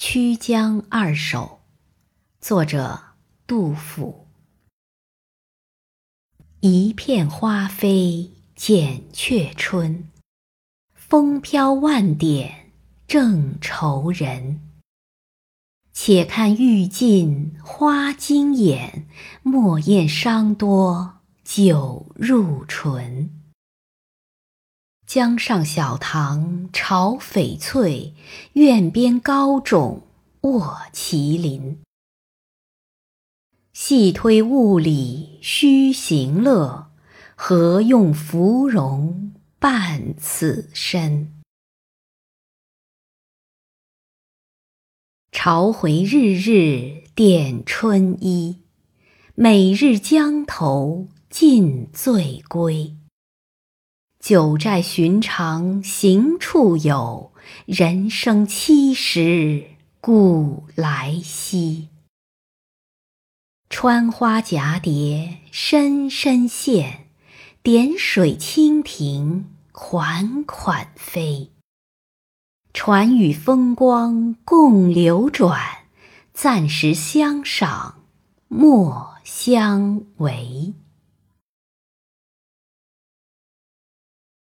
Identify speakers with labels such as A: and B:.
A: 曲江二首，作者杜甫。一片花飞见却春，风飘万点正愁人。且看欲尽花惊眼，莫厌伤多酒入唇。江上小堂巢翡翠，苑边高冢卧麒麟。细推物理须行乐，何用芙蓉伴此身？朝回日日点春衣，每日江头尽醉归。九寨寻常行处有，人生七十古来稀。穿花蛱蝶深深陷，点水蜻蜓款款飞。船与风光共流转，暂时相赏莫相违。